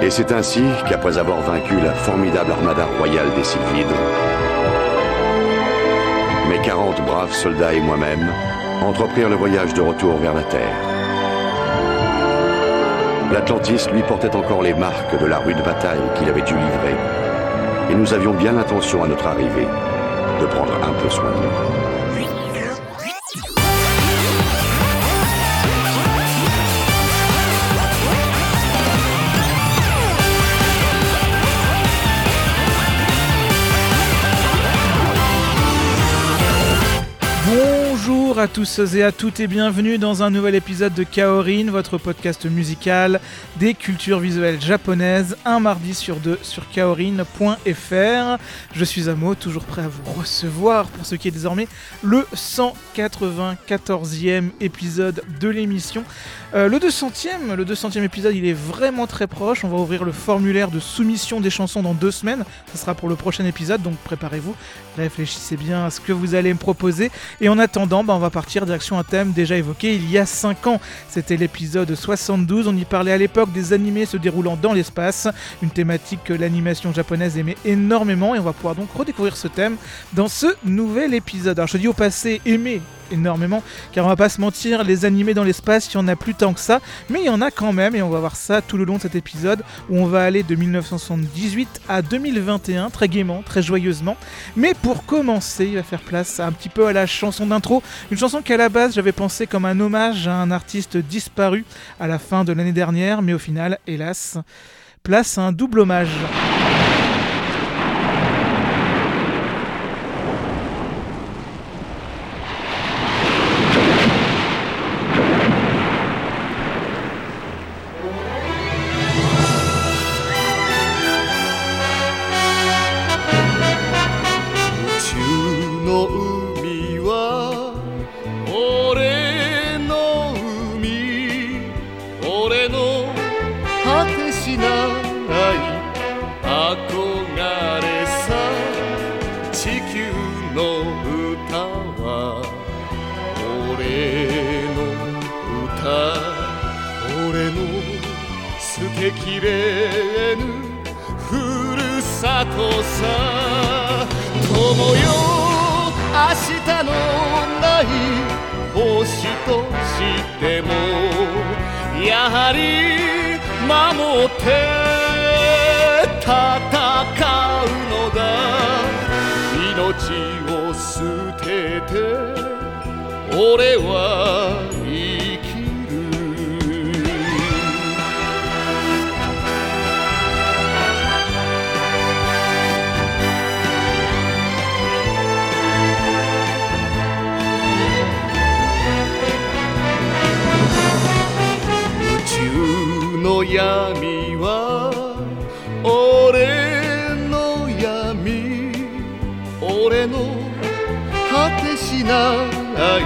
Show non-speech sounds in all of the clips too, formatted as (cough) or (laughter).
Et c'est ainsi qu'après avoir vaincu la formidable armada royale des Sylphides, mes 40 braves soldats et moi-même entreprirent le voyage de retour vers la Terre. L'Atlantis lui portait encore les marques de la rude bataille qu'il avait dû livrer, et nous avions bien l'intention à notre arrivée de prendre un peu soin de nous. À tous et à toutes et bienvenue dans un nouvel épisode de Kaorin, votre podcast musical des cultures visuelles japonaises, un mardi sur deux sur kaorin.fr. Je suis Amo, toujours prêt à vous recevoir pour ce qui est désormais le 194e épisode de l'émission. Euh, le 200e, le 200e épisode, il est vraiment très proche. On va ouvrir le formulaire de soumission des chansons dans deux semaines. Ce sera pour le prochain épisode, donc préparez-vous, réfléchissez bien à ce que vous allez me proposer. Et en attendant, bah, on va partir direction un thème déjà évoqué il y a 5 ans. C'était l'épisode 72. On y parlait à l'époque des animés se déroulant dans l'espace, une thématique que l'animation japonaise aimait énormément. Et on va pouvoir donc redécouvrir ce thème dans ce nouvel épisode. Alors je dis au passé aimer énormément, car on va pas se mentir, les animés dans l'espace, il y en a plus tant que ça, mais il y en a quand même, et on va voir ça tout le long de cet épisode, où on va aller de 1978 à 2021, très gaiement, très joyeusement. Mais pour commencer, il va faire place un petit peu à la chanson d'intro, une chanson qu'à la base j'avais pensé comme un hommage à un artiste disparu à la fin de l'année dernière, mais au final, hélas, place à un double hommage. としてもやはり守って戦うのだ。命を捨てて俺はない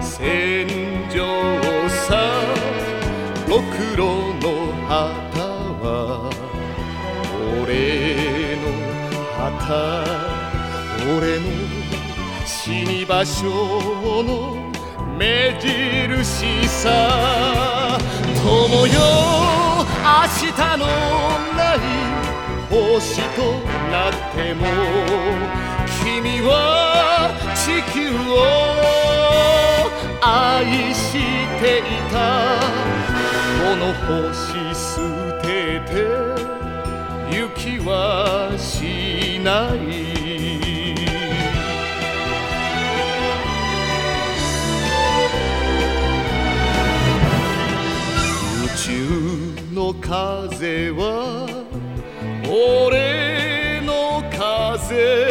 戦場さ。ろくろの旗は俺の旗。俺の死に場所の目印さ。友よ明日のない星となっても。は地球を愛していたこの星捨てて行きはしない。宇宙の風は俺の風。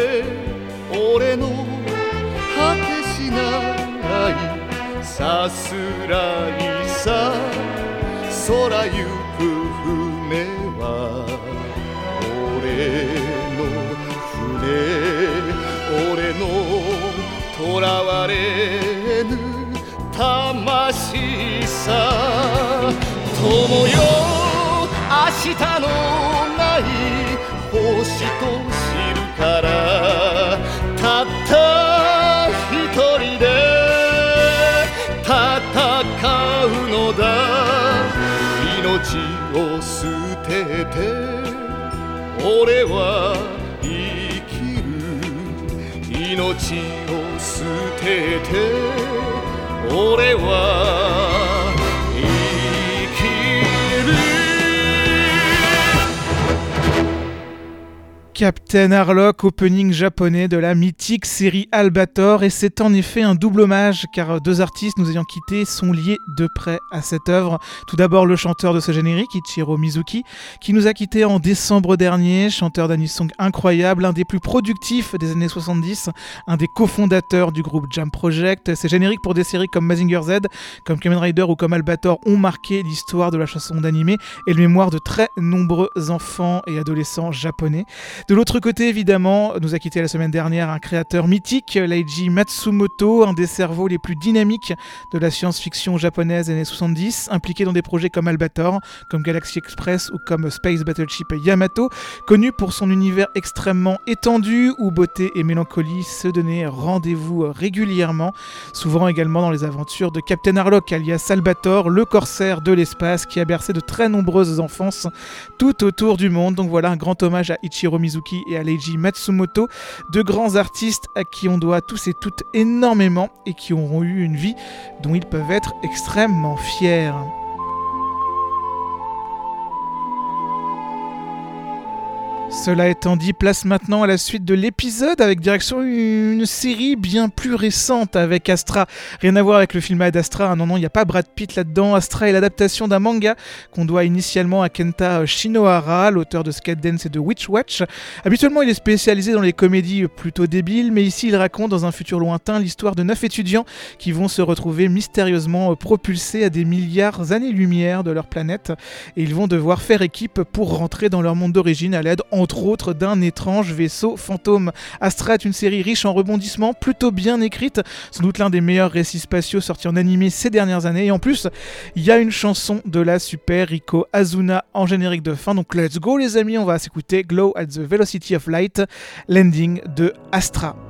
俺の果てしないさすらいさ空行く船は俺の船俺の囚われぬ魂さ友よ明日のない星と知るからたった一人で戦うのだ。命を捨てて俺は生きる。命を捨てて俺は生 Captain Harlock, opening japonais de la mythique série Albator, et c'est en effet un double hommage car deux artistes nous ayant quittés sont liés de près à cette œuvre. Tout d'abord le chanteur de ce générique, Ichiro Mizuki, qui nous a quittés en décembre dernier, chanteur d'anisong incroyable, un des plus productifs des années 70, un des cofondateurs du groupe Jam Project. Ses génériques pour des séries comme Mazinger Z, comme Kamen Rider ou comme Albator ont marqué l'histoire de la chanson d'animé et le mémoire de très nombreux enfants et adolescents japonais. De l'autre côté, évidemment, nous a quitté la semaine dernière un créateur mythique, Leiji Matsumoto, un des cerveaux les plus dynamiques de la science-fiction japonaise années 70, impliqué dans des projets comme Albator, comme Galaxy Express ou comme Space Battleship Yamato, connu pour son univers extrêmement étendu où beauté et mélancolie se donnaient rendez-vous régulièrement, souvent également dans les aventures de Captain Harlock alias Albator, le corsaire de l'espace qui a bercé de très nombreuses enfances tout autour du monde. Donc voilà un grand hommage à Ichiro Et à Matsumoto, deux grands artistes à qui on doit tous et toutes énormément et qui auront eu une vie dont ils peuvent être extrêmement fiers. Cela étant dit, place maintenant à la suite de l'épisode avec direction une série bien plus récente avec Astra. Rien à voir avec le film Ad Astra, non, non, il n'y a pas Brad Pitt là-dedans. Astra est l'adaptation d'un manga qu'on doit initialement à Kenta Shinohara, l'auteur de Skate Dance et de Witch Watch. Habituellement, il est spécialisé dans les comédies plutôt débiles, mais ici, il raconte dans un futur lointain l'histoire de neuf étudiants qui vont se retrouver mystérieusement propulsés à des milliards années-lumière de leur planète et ils vont devoir faire équipe pour rentrer dans leur monde d'origine à l'aide entre autres d'un étrange vaisseau fantôme. Astra est une série riche en rebondissements, plutôt bien écrite, sans doute l'un des meilleurs récits spatiaux sortis en animé ces dernières années. Et en plus, il y a une chanson de la super Rico Azuna en générique de fin. Donc let's go les amis, on va s'écouter Glow at the Velocity of Light, l'ending de Astra.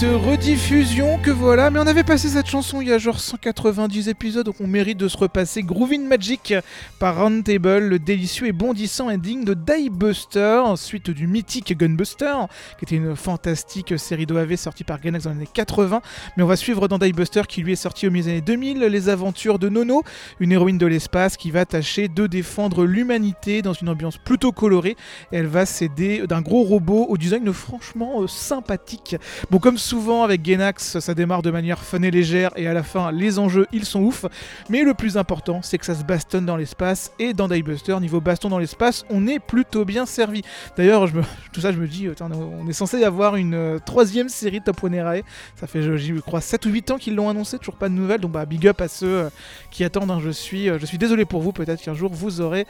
Petite rediffusion que voilà, mais on avait passé cette chanson il y a genre 190 épisodes, donc on mérite de se repasser Groovin' Magic par Roundtable, le délicieux et bondissant ending de Diebuster, suite du mythique Gunbuster, qui était une fantastique série d'OAV sortie par Gainax dans les années 80. Mais on va suivre dans Diebuster, qui lui est sorti au milieu des années 2000, les aventures de Nono, une héroïne de l'espace qui va tâcher de défendre l'humanité dans une ambiance plutôt colorée. Et elle va s'aider d'un gros robot au design franchement euh, sympathique. Bon, comme souvent avec Gainax, ça démarre de manière fun et légère, et à la fin, les enjeux, ils sont ouf. Mais le plus important, c'est que ça se bastonne dans l'espace, et dans Diebuster, niveau baston dans l'espace, on est plutôt bien servi. D'ailleurs, (laughs) tout ça, je me dis, on est censé avoir une euh, troisième série Top One Erae. Ça fait, je, crois, 7 ou 8 ans qu'ils l'ont annoncé, toujours pas de nouvelles. Donc, bah, big up à ceux euh, qui attendent. hein. Je, suis, euh, je suis désolé pour vous, peut-être qu'un jour, vous aurez,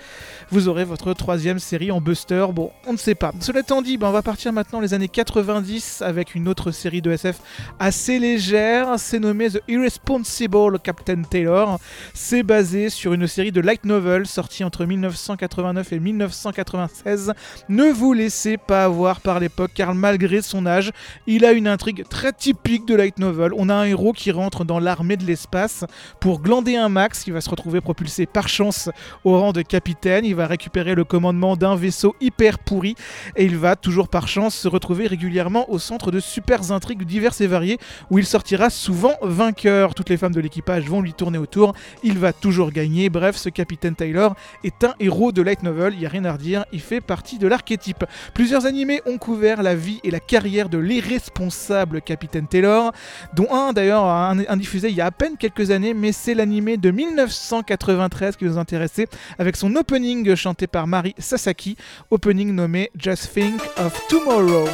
vous aurez votre troisième série en Buster. Bon, on ne sait pas. Cela étant dit, bah, on va partir maintenant les années 90 avec une autre série de SF assez légère. C'est nommé The Irresponsible Captain Taylor. C'est basé sur une série de light novels sortie entre 1989 et 1996. Ne vous laissez pas avoir par l'époque car malgré son âge, il a une intrigue très typique de light novel. On a un héros qui rentre dans l'armée de l'espace pour glander un max qui va se retrouver propulsé par chance au rang de capitaine. Il va récupérer le commandement d'un vaisseau hyper pourri et il va toujours par chance se retrouver régulièrement au centre de super intrigues diverses et variées où il sortira souvent vainqueur. Toutes les femmes de l'équipage vont lui tourner autour, il va toujours gagner. Bref, ce capitaine Taylor est un héros de light novel, il n'y a rien à redire, il fait partie de l'archétype. Plusieurs animés ont couvert la vie et la carrière de l'irresponsable capitaine Taylor, dont un d'ailleurs un, diffusé il y a à peine quelques années, mais c'est l'animé de 1993 qui nous intéressait avec son opening chanté par Mari Sasaki, opening nommé Just Think of Tomorrow.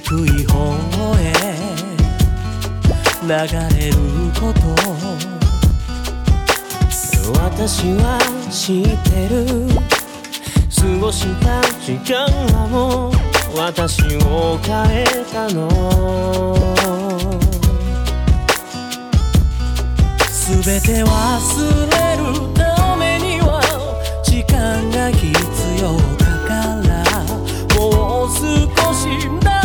低い方へ流れること。私は知ってる。過ごした時間はもう私を変えたの。全て忘れるためには時間が必要だから。もう少しだ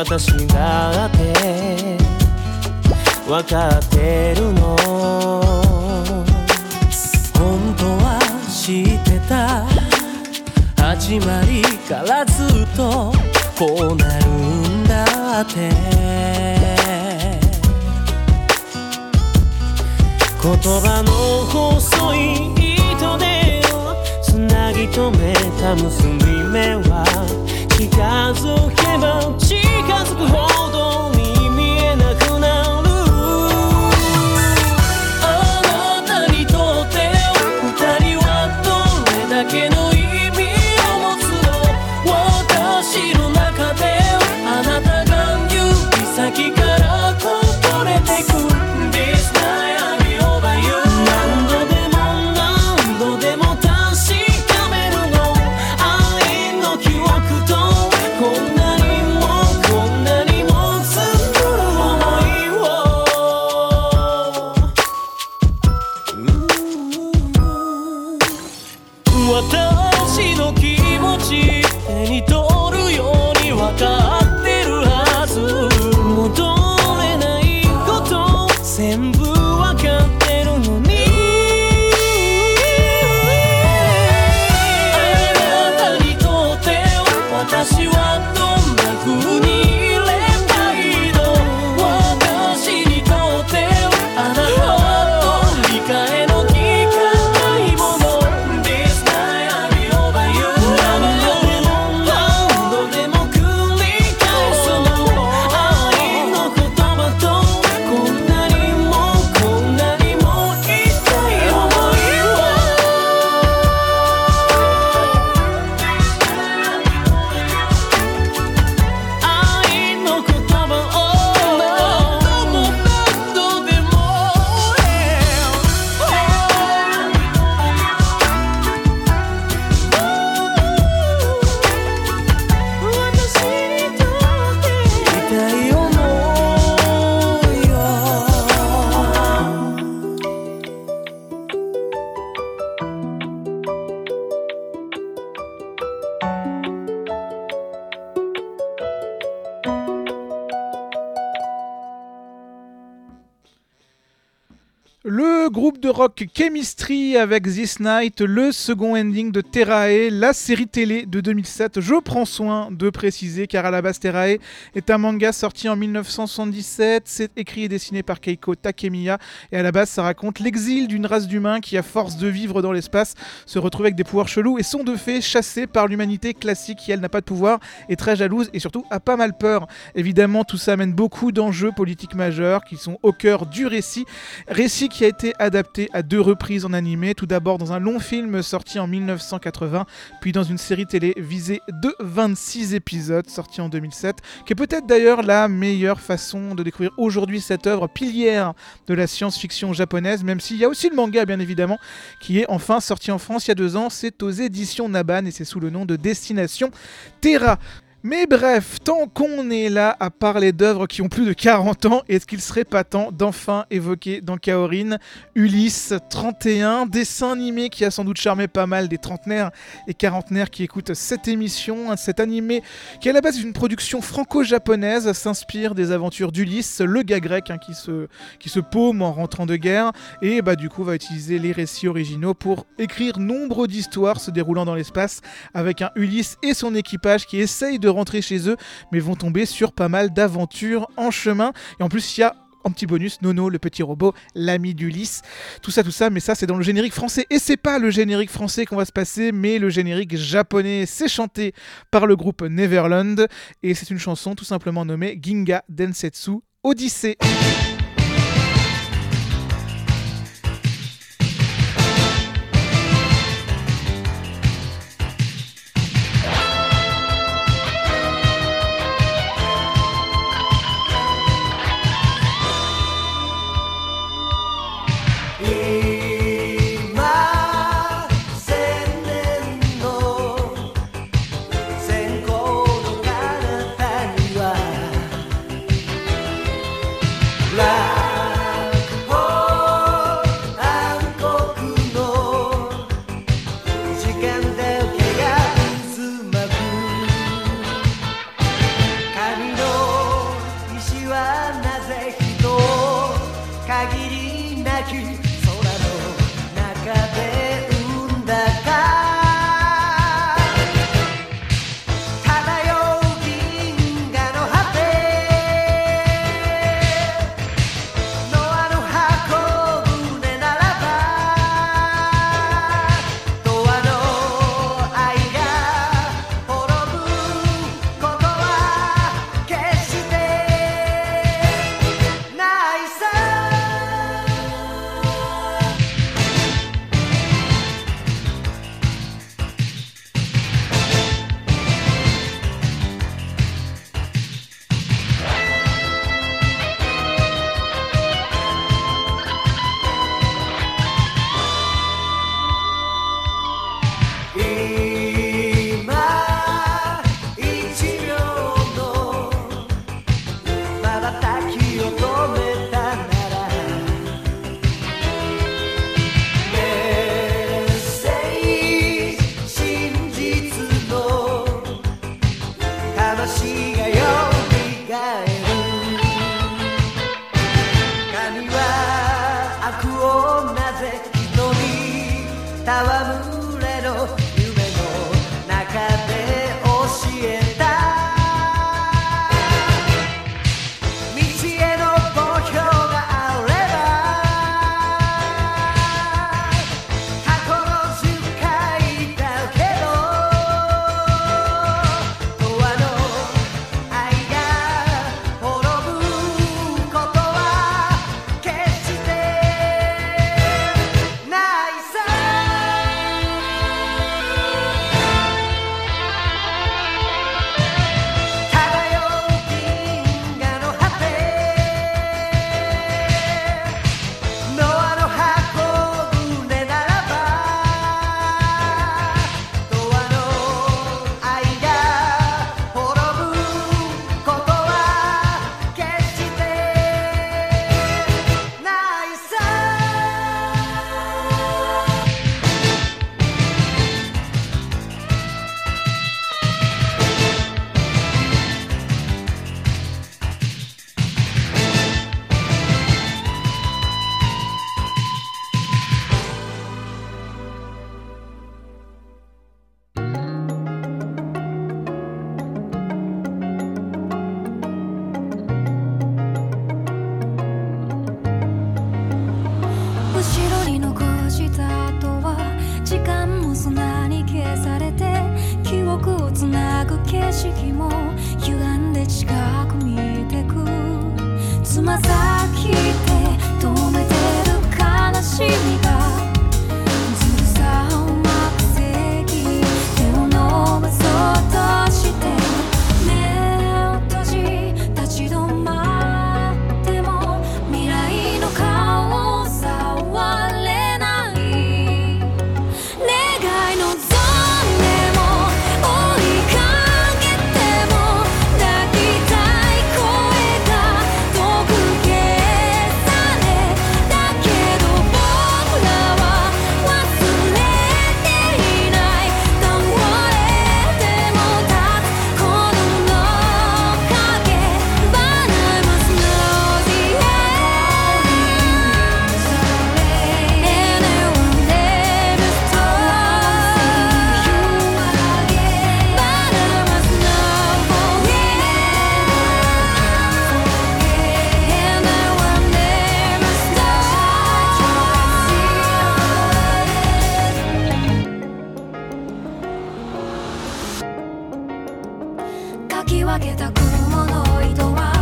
私だってわかってるの。本当は知ってた。始まりからずっとこうなるんだって。言葉の細い糸でつなぎ止めた結び目は近づけば近 responsible Chemistry avec This Night, le second ending de Terrae, la série télé de 2007. Je prends soin de préciser car à la base Terrae est un manga sorti en 1977. C'est écrit et dessiné par Keiko Takemiya et à la base ça raconte l'exil d'une race d'humains qui à force de vivre dans l'espace se retrouve avec des pouvoirs chelous et sont de fait chassés par l'humanité classique qui elle n'a pas de pouvoir, est très jalouse et surtout a pas mal peur. Évidemment tout ça amène beaucoup d'enjeux politiques majeurs qui sont au cœur du récit. Récit qui a été adapté à deux reprises en animé, tout d'abord dans un long film sorti en 1980, puis dans une série télévisée de 26 épisodes sorti en 2007, qui est peut-être d'ailleurs la meilleure façon de découvrir aujourd'hui cette œuvre pilière de la science-fiction japonaise, même s'il y a aussi le manga bien évidemment, qui est enfin sorti en France il y a deux ans, c'est aux éditions Naban et c'est sous le nom de Destination Terra. Mais bref, tant qu'on est là à parler d'œuvres qui ont plus de 40 ans, est-ce qu'il serait pas temps d'enfin évoquer dans Kaorin Ulysse 31, dessin animé qui a sans doute charmé pas mal des trentenaires et quarantenaires qui écoutent cette émission, cet animé qui à la base est une production franco-japonaise, s'inspire des aventures d'Ulysse, le gars grec hein, qui, se, paume en rentrant de guerre, et bah du coup va utiliser les récits originaux pour écrire nombre d'histoires se déroulant dans l'espace avec un Ulysse et son équipage qui essayent de rentrer chez eux, mais vont tomber sur pas mal d'aventures en chemin. Et en plus, il y a en petit bonus, Nono, le petit robot, l'ami d'Ulysse, tout ça, tout ça, mais ça c'est dans le générique français, et c'est pas le générique français qu'on va se passer, mais le générique japonais, c'est chanté par le groupe Neverland, et c'est une chanson tout simplement nommée Ginga Densetsu Odyssey. き分けた雲の糸は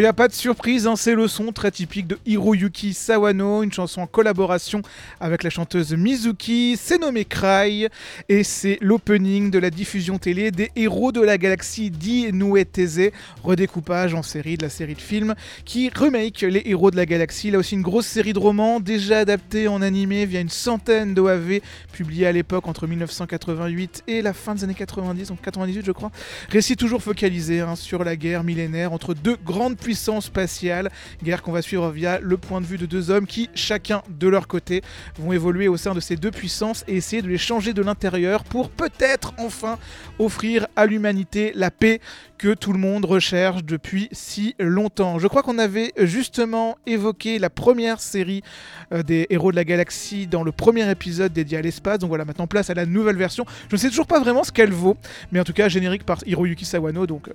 il n'y a pas de surprise, hein, c'est le son très typique de Hiroyuki Sawano, une chanson en collaboration avec la chanteuse Mizuki, c'est nommé Cry, et c'est l'opening de la diffusion télé des Héros de la Galaxie di Nueteze, redécoupage en série de la série de films qui remake les Héros de la Galaxie. Là aussi une grosse série de romans, déjà adaptée en animé via une centaine d'OAV, publiés à l'époque entre 1988 et la fin des années 90, donc 98 je crois. Récit toujours focalisé hein, sur la guerre millénaire entre deux grandes puissance spatiale, guerre qu'on va suivre via le point de vue de deux hommes qui, chacun de leur côté, vont évoluer au sein de ces deux puissances et essayer de les changer de l'intérieur pour peut-être enfin offrir à l'humanité la paix que tout le monde recherche depuis si longtemps. Je crois qu'on avait justement évoqué la première série euh, des héros de la galaxie dans le premier épisode dédié à l'espace, donc voilà maintenant place à la nouvelle version. Je ne sais toujours pas vraiment ce qu'elle vaut, mais en tout cas générique par Hiroyuki Sawano, donc euh,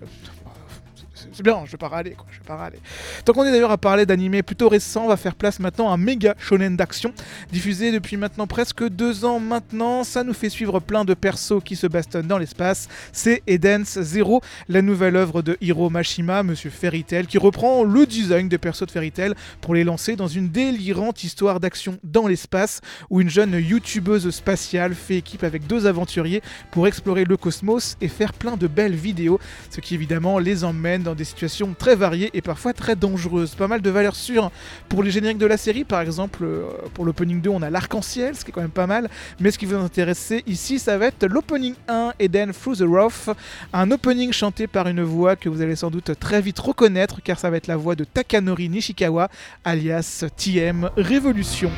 c'est bien, je vais pas râler, quoi, je vais pas râler. Tant qu'on est d'ailleurs à parler d'animés plutôt récents, on va faire place maintenant à un méga shonen d'action, diffusé depuis maintenant presque deux ans maintenant. Ça nous fait suivre plein de persos qui se bastonnent dans l'espace. C'est Eden's Zero, la nouvelle œuvre de Hiro Mashima, Monsieur Fairy Tail, qui reprend le design des persos de Fairy Tail pour les lancer dans une délirante histoire d'action dans l'espace, où une jeune youtubeuse spatiale fait équipe avec deux aventuriers pour explorer le cosmos et faire plein de belles vidéos, ce qui évidemment les emmène dans des situations très variées et parfois très dangereuses. Pas mal de valeurs sûres pour les génériques de la série, par exemple euh, pour l'opening 2 on a l'arc-en-ciel, ce qui est quand même pas mal, mais ce qui vous intéresse ici ça va être l'opening 1 Eden Through the Rough, un opening chanté par une voix que vous allez sans doute très vite reconnaître car ça va être la voix de Takanori Nishikawa alias TM Révolution.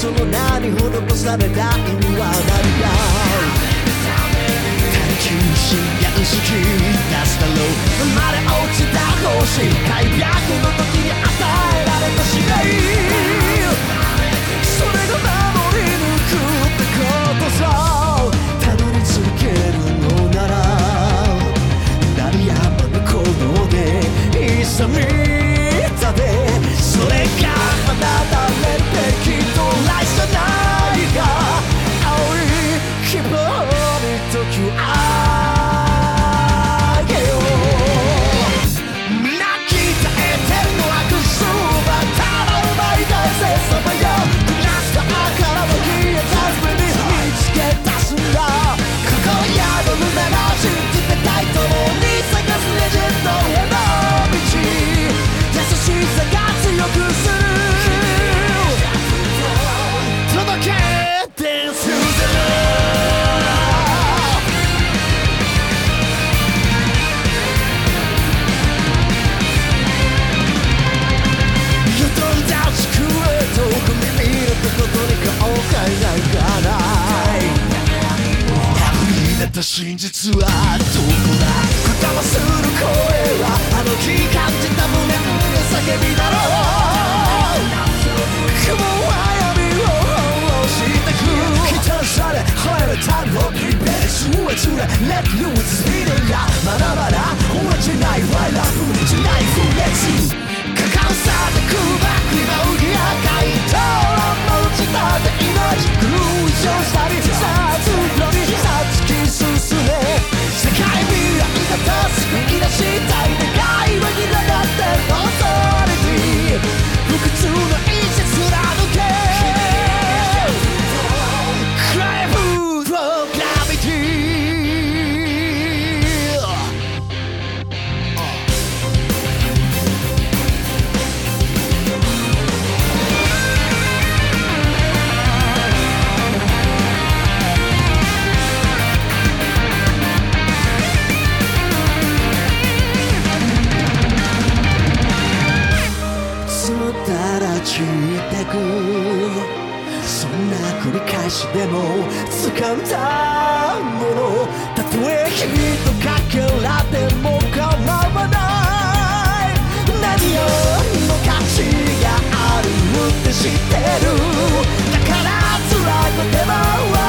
その名に施された意味は何か探求しやうしき出すだろう生まれ落ちた星開白の時に与えられた使命それが守り抜くってことさたどり着けるのなら鳴りやまぬ鼓動で勇みた真実はどこだこだまする声はあの日感じた無念の叫びだろう雲は闇を翻してく期待され晴れたのリベルス上つれ Let loose スピードがまだまだ終わっちない Why love じゃない不烈果敢さで空爆今売り赤いともちたて命偶像したりさあ通路にき進め世界未来だと救い出したい願いは揺らがってオーソリティ不屈のしでも掴んだもの」「たとえ君とかけらでも構わない」「何よりも価値があるって知ってる」「だから辛くても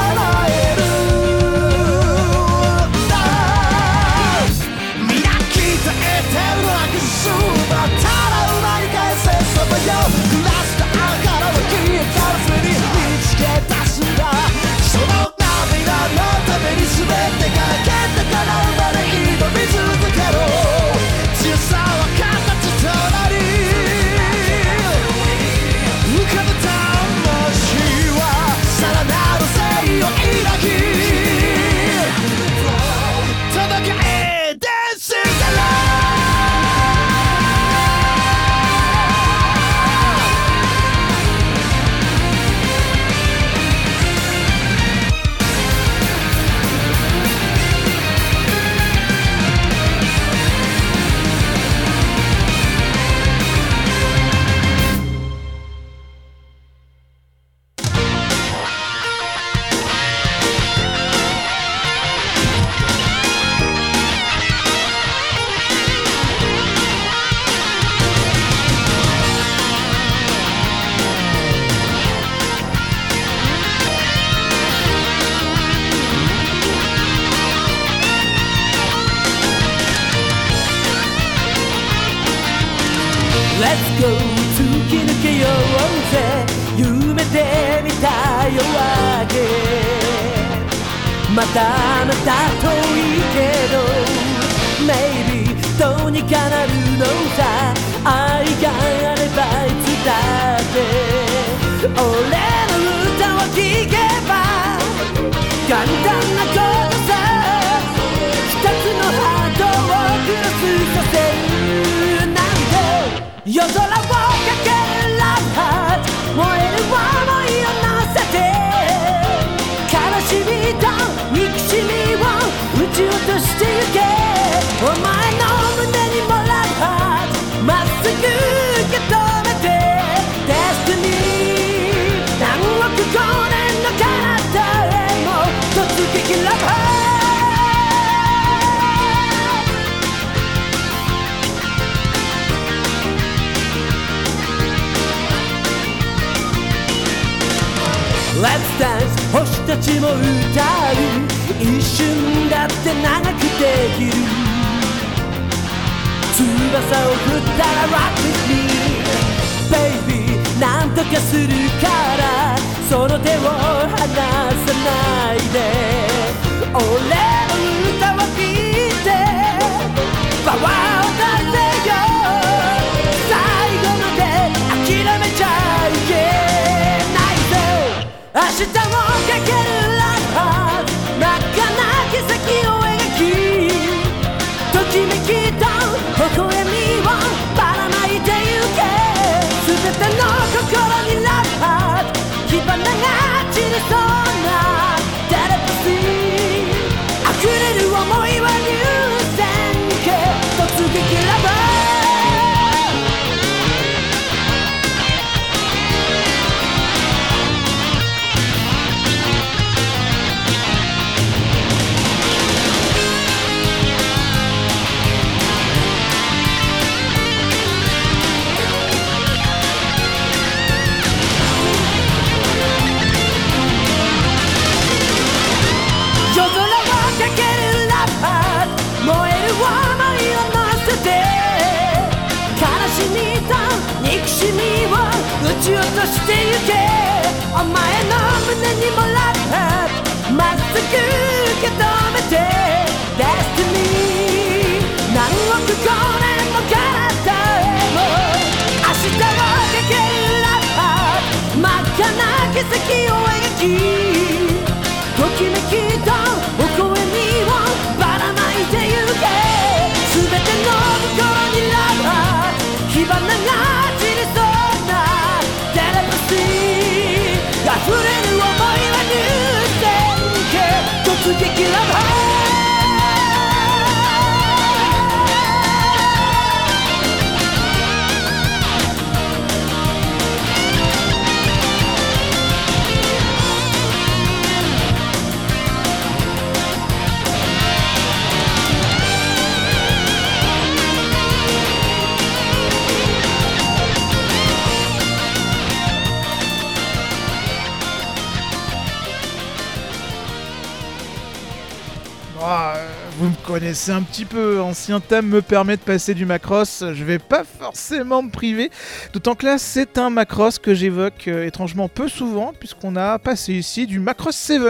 ち落としてゆけ。お前の胸にもラブハートまっすぐ受け止めて。Destiny 何億光年の彼方へも明日をかけるラブハー。真っ赤な奇跡を描き。ときめきと形突撃ラブ Connaissez un petit peu, ancien thème me permet de passer du Macross, je vais pas forcément me priver, d'autant que là c'est un Macross que j'évoque euh, étrangement peu souvent, puisqu'on a passé ici du Macross 7.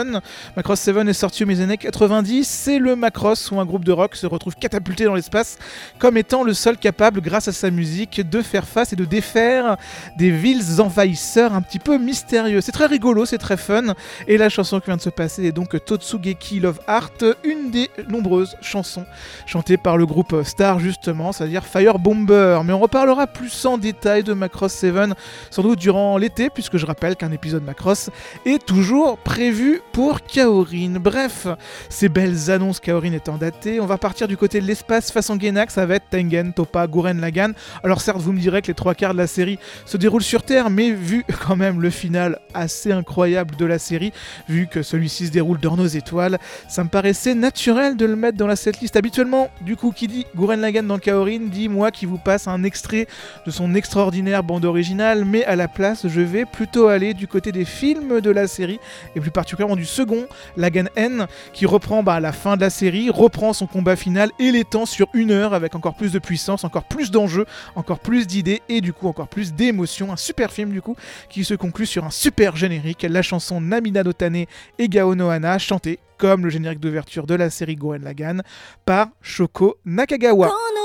Macross 7 est sorti au mes années 90, c'est le Macross où un groupe de rock se retrouve catapulté dans l'espace, comme étant le seul capable, grâce à sa musique, de faire face et de défaire des villes envahisseurs un petit peu mystérieux. C'est très rigolo, c'est très fun, et la chanson qui vient de se passer est donc Totsugeki Love Heart, une des nombreuses chantées par le groupe Star justement, c'est-à-dire Fire Bomber. Mais on reparlera plus en détail de Macross 7 sans doute durant l'été, puisque je rappelle qu'un épisode Macross est toujours prévu pour Kaorin. Bref, ces belles annonces Kaorin étant datées, on va partir du côté de l'espace façon va être Tengen, Topa, Guren Lagan. Alors certes, vous me direz que les trois quarts de la série se déroulent sur Terre, mais vu (laughs) quand même le final assez incroyable de la série, vu que celui-ci se déroule dans nos étoiles, ça me paraissait naturel de le mettre dans la cette liste. Habituellement, du coup, qui dit Gurren Lagann dans Kaorin dit moi qui vous passe un extrait de son extraordinaire bande originale, mais à la place, je vais plutôt aller du côté des films de la série, et plus particulièrement du second, Lagan N, qui reprend bah, la fin de la série, reprend son combat final et l'étend sur une heure avec encore plus de puissance, encore plus d'enjeux, encore plus d'idées et du coup encore plus d'émotions. Un super film du coup qui se conclut sur un super générique, la chanson Namina no Tane et Gao no Hana chantée comme le générique d'ouverture de la série Gurren Lagann par Shoko Nakagawa. こ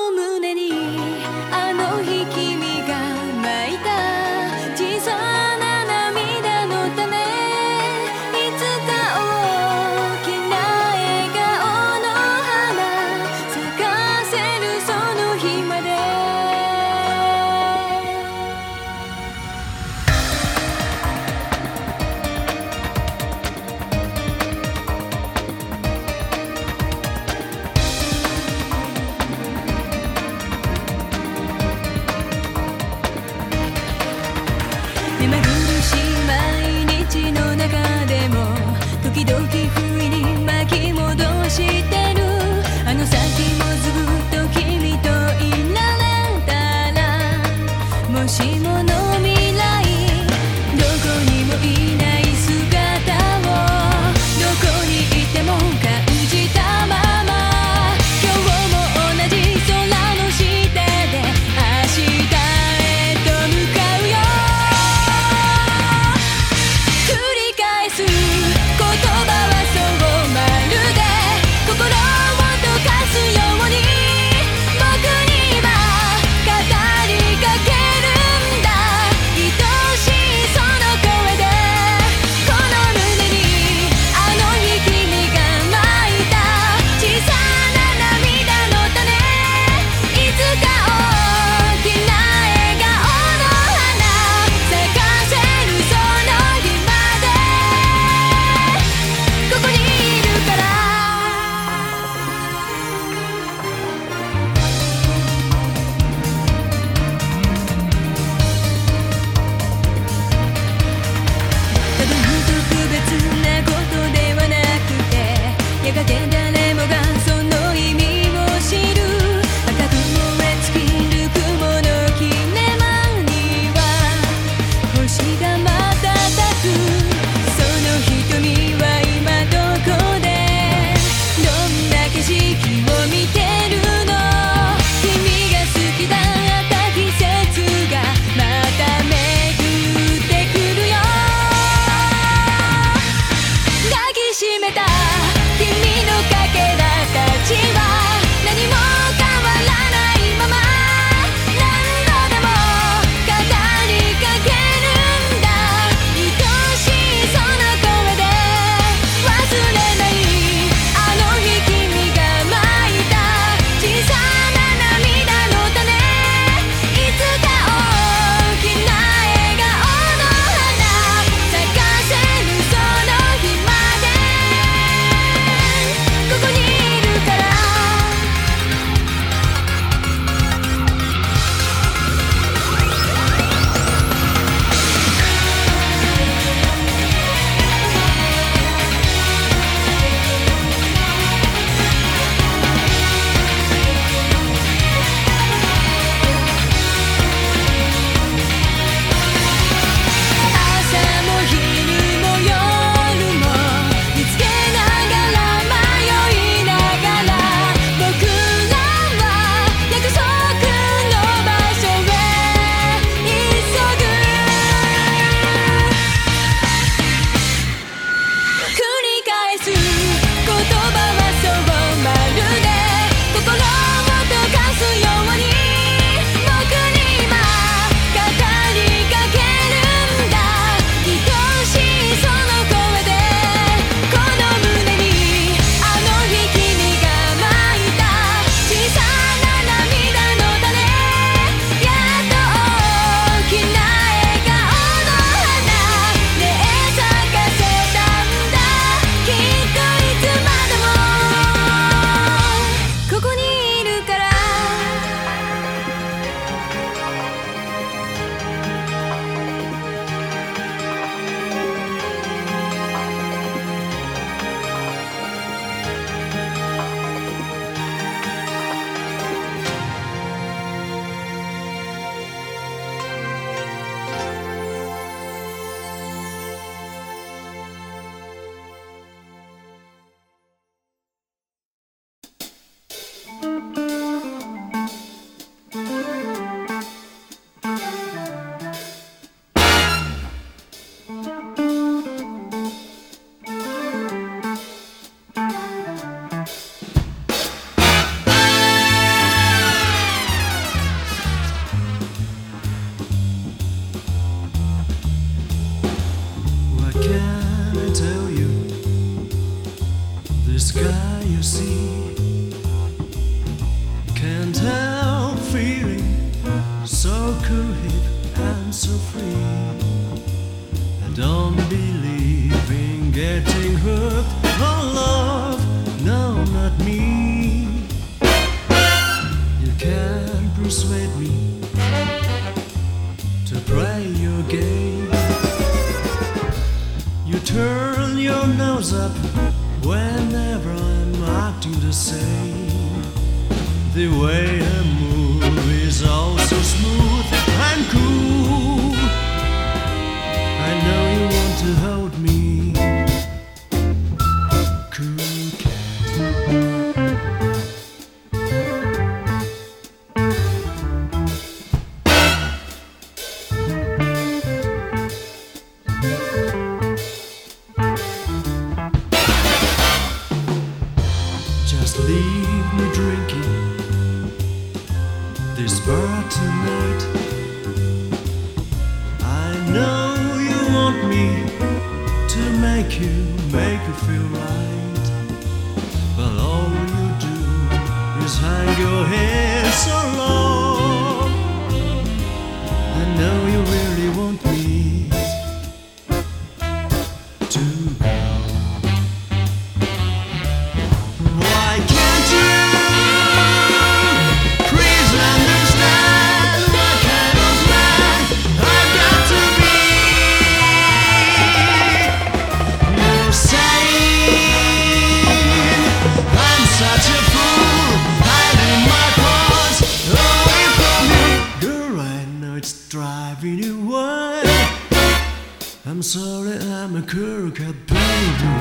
a baby.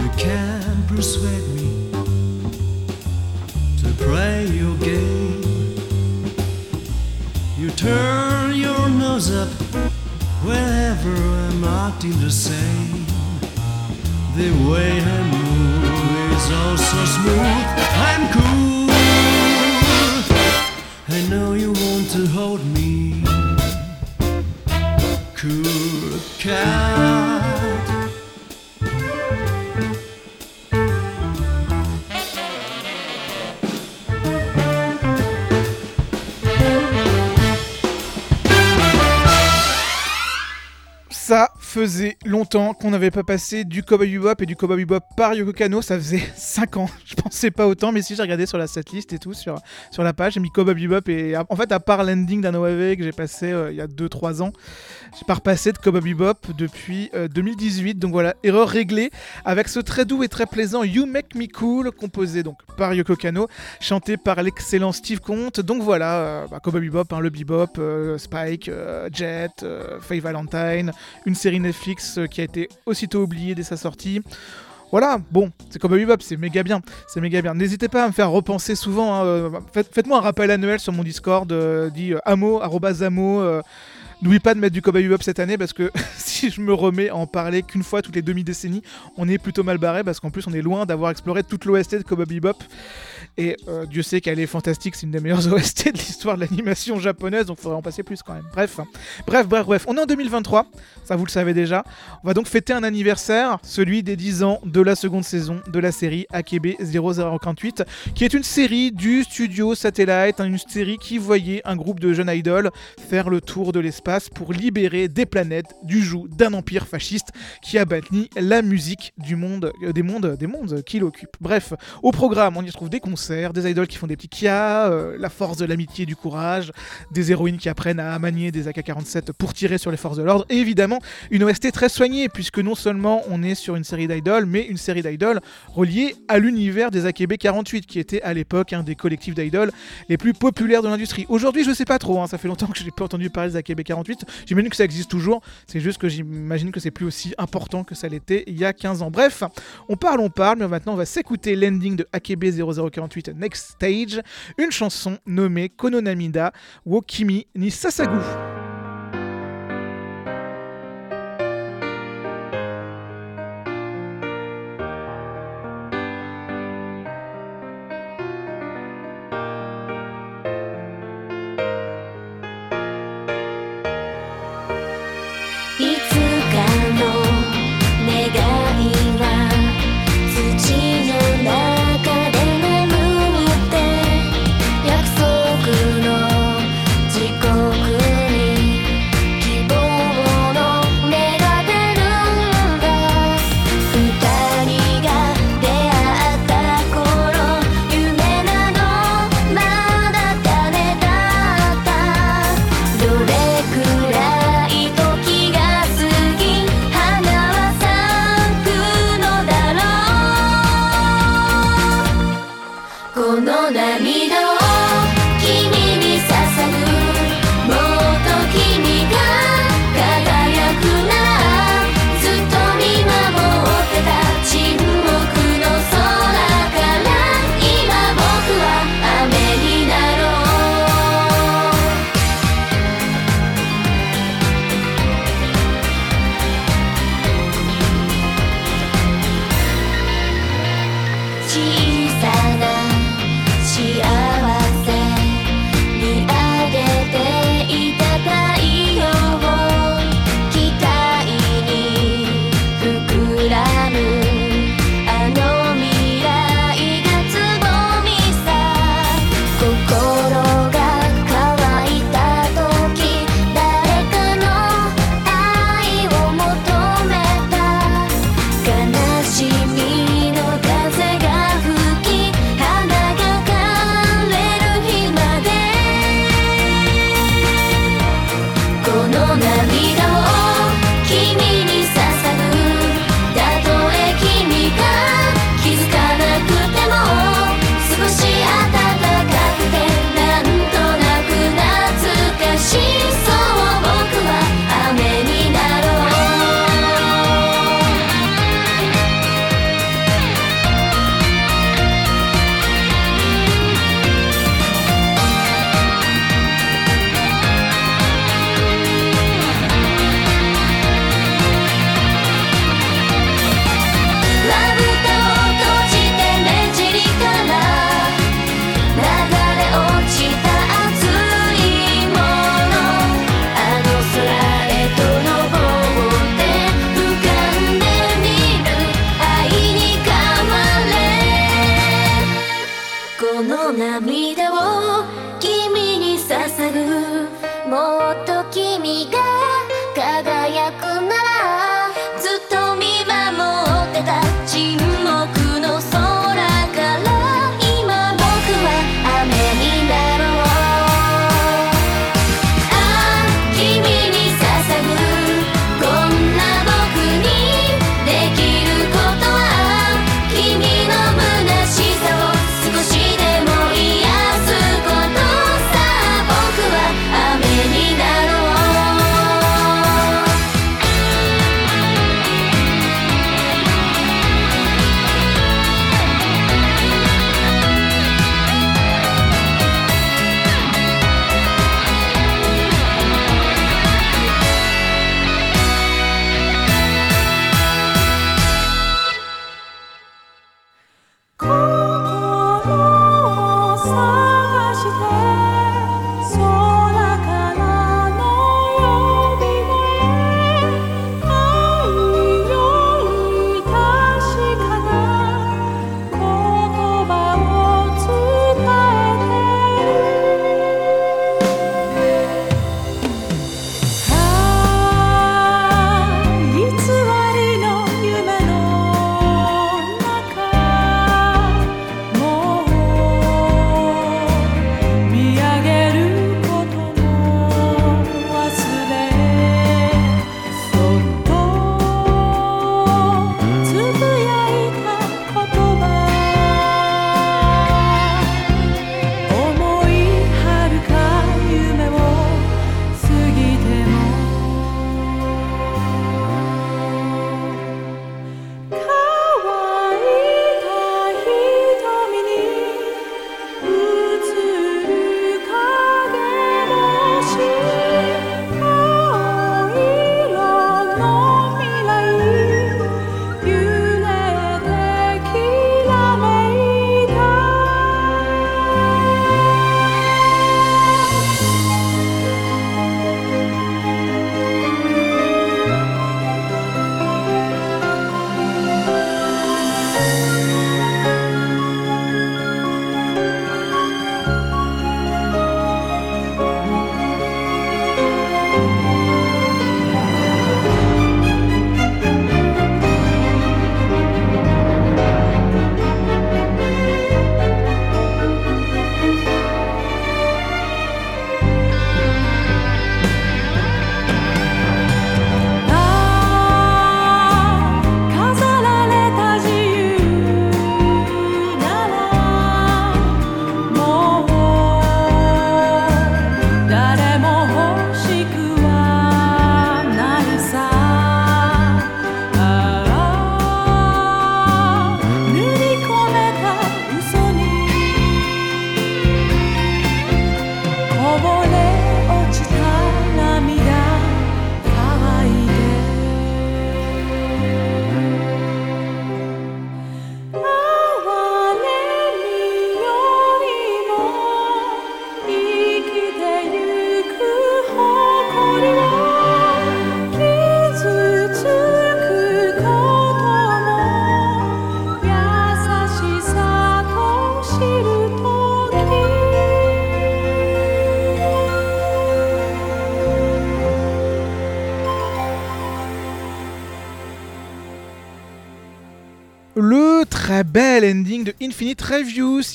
You can't persuade me to play your game. You turn your nose up whenever I'm acting the same. The way I move is all so smooth and faisait longtemps qu'on n'avait pas passé du Cowboy Bebop et du Cowboy Bebop par Yoko Kano. Ça faisait (laughs) 5 ans. Je pensais pas autant, mais si j'ai regardé sur la setlist et tout, sur, sur la page, j'ai mis Cowboy Bebop. Et en fait, à part l'ending d'un OAV que j'ai passé euh, il y a 2-3 ans, j'ai pas repassé de Cowboy Bebop depuis euh, 2018. Donc voilà, erreur réglée avec ce très doux et très plaisant You Make Me Cool, composé donc par Yoko Kano, chanté par l'excellent Steve Conte. Donc voilà, euh, bah, Cowboy Bebop, hein, le Bebop, euh, Spike, euh, Jet, euh, Faye Valentine, une série Netflix euh, qui a été aussitôt oubliée dès sa sortie. Voilà, bon, c'est Cowboy Bebop, c'est méga bien, c'est méga bien. N'hésitez pas à me faire repenser souvent. hein, euh, faites- Faites-moi un rappel annuel sur mon Discord, euh, dit euh, amo, arrobas amo. euh, N'oublie pas de mettre du Cowboy Bebop cette année parce que (laughs) si je me remets à en parler qu'une fois toutes les demi-décennies, on est plutôt mal barré parce qu'en plus on est loin d'avoir exploré toute l'OST de Cowboy Bebop. Et euh, Dieu sait qu'elle est fantastique, c'est une des meilleures (laughs) OST de l'histoire de l'animation japonaise, donc faudrait en passer plus quand même. Bref, bref, bref, bref. On est en 2023, ça vous le savez déjà. On va donc fêter un anniversaire, celui des 10 ans de la seconde saison de la série Akebe 0048, qui est une série du studio Satellite, hein, une série qui voyait un groupe de jeunes idoles faire le tour de l'espace pour libérer des planètes du joug d'un empire fasciste qui a banni la musique du monde, euh, des mondes, des mondes qui l'occupent. Bref, au programme, on y retrouve des concerts, des idoles qui font des petits euh, la force de l'amitié et du courage, des héroïnes qui apprennent à manier des AK-47 pour tirer sur les forces de l'ordre, et évidemment une OST très soignée, puisque non seulement on est sur une série d'idoles, mais une série d'idoles reliée à l'univers des AKB48, qui était à l'époque un des collectifs d'idoles les plus populaires de l'industrie. Aujourd'hui, je sais pas trop, hein, ça fait longtemps que je n'ai pas entendu parler des AKB48, j'imagine que ça existe toujours, c'est juste que j'imagine que c'est plus aussi important que ça l'était il y a 15 ans. Bref, on parle, on parle, mais maintenant on va s'écouter l'ending de AKB 0048 Next Stage, une chanson nommée Kononamida Wokimi ni Sasagu.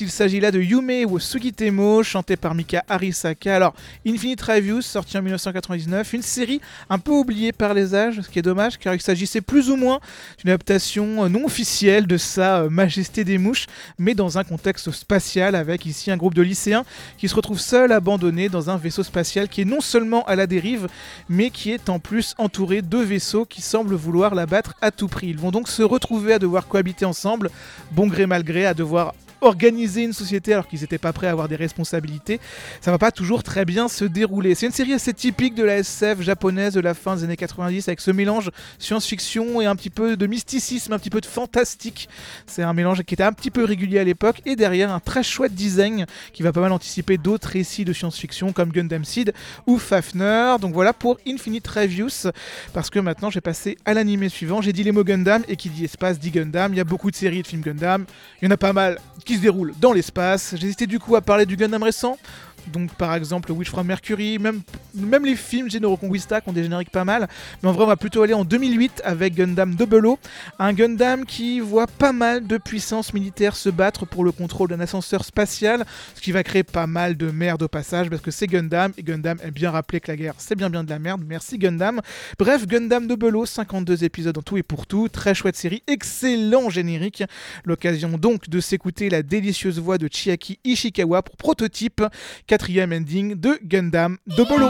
Il s'agit là de Yume ou Sugitemo, chanté par Mika Arisaka. Alors, Infinite Reviews, sorti en 1999, une série un peu oubliée par les âges, ce qui est dommage car il s'agissait plus ou moins d'une adaptation euh, non officielle de sa euh, Majesté des Mouches, mais dans un contexte spatial avec ici un groupe de lycéens qui se retrouvent seuls abandonnés dans un vaisseau spatial qui est non seulement à la dérive, mais qui est en plus entouré de vaisseaux qui semblent vouloir l'abattre à tout prix. Ils vont donc se retrouver à devoir cohabiter ensemble, bon gré mal gré, à devoir organiser une société alors qu'ils n'étaient pas prêts à avoir des responsabilités, ça va pas toujours très bien se dérouler. C'est une série assez typique de la SF japonaise de la fin des années 90 avec ce mélange science-fiction et un petit peu de mysticisme, un petit peu de fantastique. C'est un mélange qui était un petit peu régulier à l'époque et derrière un très chouette design qui va pas mal anticiper d'autres récits de science-fiction comme Gundam Seed ou Fafner. Donc voilà pour Infinite Reviews parce que maintenant j'ai passé à l'animé suivant. J'ai dit les mots Gundam et qui dit espace dit Gundam. Il y a beaucoup de séries de films Gundam. Il y en a pas mal qui se déroule dans l'espace. J'hésitais du coup à parler du Gundam récent, donc par exemple Witch from Mercury, même, même les films Geno Conquista qui ont des génériques pas mal. Mais en vrai, on va plutôt aller en 2008 avec Gundam Double O, un Gundam qui voit pas mal de puissances militaires se battre pour le contrôle d'un ascenseur spatial, ce qui va créer pas mal de merde au passage parce que c'est Gundam et Gundam aime bien rappeler que la guerre c'est bien bien de la merde. Merci Gundam. Bref, Gundam Double O, 52 épisodes en tout et pour tout, très chouette série, excellent générique. L'occasion donc de s'écouter la délicieuse voix de Chiaki Ishikawa pour prototype quatrième ending de Gundam de Polo.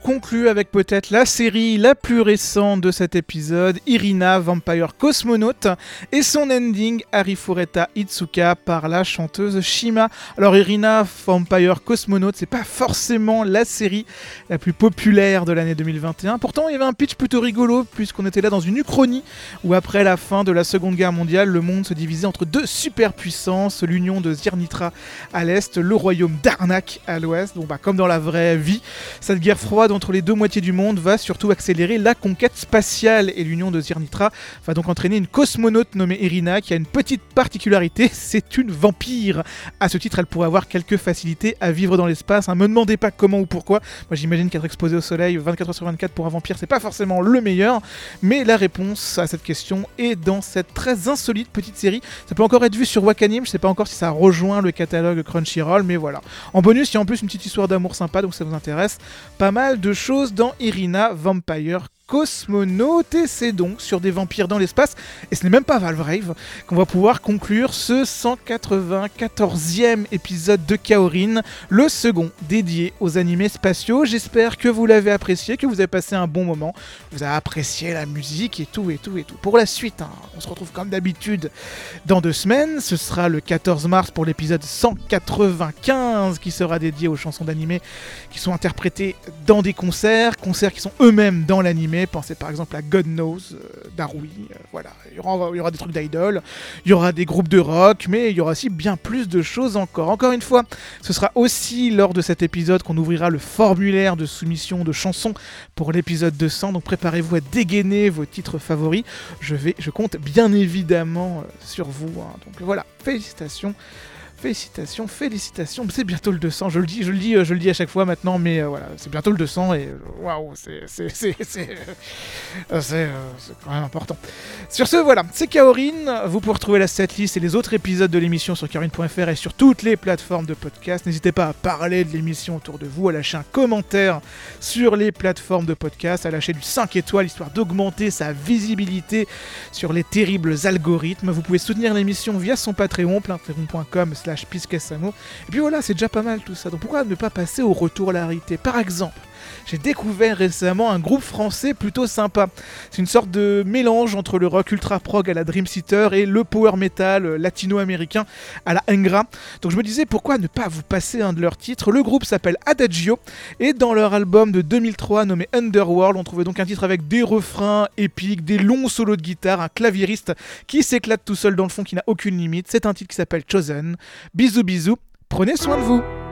Conclut avec peut-être la série la plus récente de cet épisode, Irina Vampire Cosmonaut, et son ending, Arifureta Itsuka, par la chanteuse Shima. Alors Irina Vampire Cosmonaut, c'est pas forcément la série la plus populaire de l'année 2021. Pourtant, il y avait un pitch plutôt rigolo, puisqu'on était là dans une uchronie, où après la fin de la Seconde Guerre mondiale, le monde se divisait entre deux superpuissances, l'union de Zirnitra à l'est, le royaume d'Arnak à l'ouest. Donc bah, comme dans la vraie vie, cette guerre froide entre les deux moitiés du monde va surtout accélérer la conquête spatiale et l'union de Zirnitra va donc entraîner une cosmonaute nommée Irina qui a une petite particularité, (laughs) c'est une vampire. À ce titre, elle pourrait avoir quelques facilités à vivre dans l'espace. Ne me demandez pas comment ou pourquoi. Moi j'imagine qu'être exposé au soleil 24 heures sur 24 pour un vampire, c'est pas forcément le meilleur. Mais la réponse à cette question est dans cette très insolite petite série. Ça peut encore être vu sur Wakanim, je sais pas encore si ça rejoint le catalogue Crunchyroll, mais voilà. En bonus, il y a en plus une petite histoire d'amour sympa, donc ça vous intéresse. Pas mal de choses dans Irina Vampire Cosmonaut et c'est donc sur des vampires dans l'espace, et ce n'est même pas Valvrave, qu'on va pouvoir conclure ce 194e épisode de Kaorin, le second dédié aux animés spatiaux. J'espère que vous l'avez apprécié, que vous avez passé un bon moment, vous avez apprécié la musique et tout et tout et tout. Pour la suite, hein, on se retrouve comme d'habitude dans deux semaines, ce sera le 14 mars pour l'épisode 195 qui sera dédié aux chansons d'animés qui sont interprétées dans des concerts, concerts qui sont eux-mêmes dans l'animé. Pensez par exemple à God Knows euh, d'Arui. euh, voilà, il y, aura, des trucs d'idol, il y aura des groupes de rock, mais il y aura aussi bien plus de choses encore. Encore une fois, ce sera aussi lors de cet épisode qu'on ouvrira le formulaire de soumission de chansons pour l'épisode 200. Donc préparez-vous à dégainer vos titres favoris. Je compte bien évidemment euh, sur vous. hein. Donc voilà, félicitations. Félicitations, félicitations. C'est bientôt le 200. Je le dis, je le dis, euh, je le dis à chaque fois maintenant, mais euh, voilà, c'est bientôt le 200 et euh, waouh, c'est, c'est, euh, quand même important. Sur ce, voilà, c'est Kaorin. Vous pouvez retrouver la setlist et les autres épisodes de l'émission sur kaorin.fr et sur toutes les plateformes de podcast. N'hésitez pas à parler de l'émission autour de vous, à lâcher un commentaire sur les plateformes de podcast, à lâcher du 5 étoiles histoire d'augmenter sa visibilité sur les terribles algorithmes. Vous pouvez soutenir l'émission via son Patreon, patreon.com slash. Et puis voilà, c'est déjà pas mal tout ça. Donc pourquoi ne pas passer au retour à la Par exemple, j'ai découvert récemment un groupe français plutôt sympa. C'est une sorte de mélange entre le rock ultra prog à la Dream Theater et le power metal latino-américain à la Ingra. Donc je me disais pourquoi ne pas vous passer un de leurs titres? Le groupe s'appelle Adagio et dans leur album de 2003 nommé Underworld, on trouvait donc un titre avec des refrains épiques, des longs solos de guitare, un claviériste qui s'éclate tout seul dans le fond qui n'a aucune limite. C'est un titre qui s'appelle Chosen. Bisous bisous, prenez soin de vous.「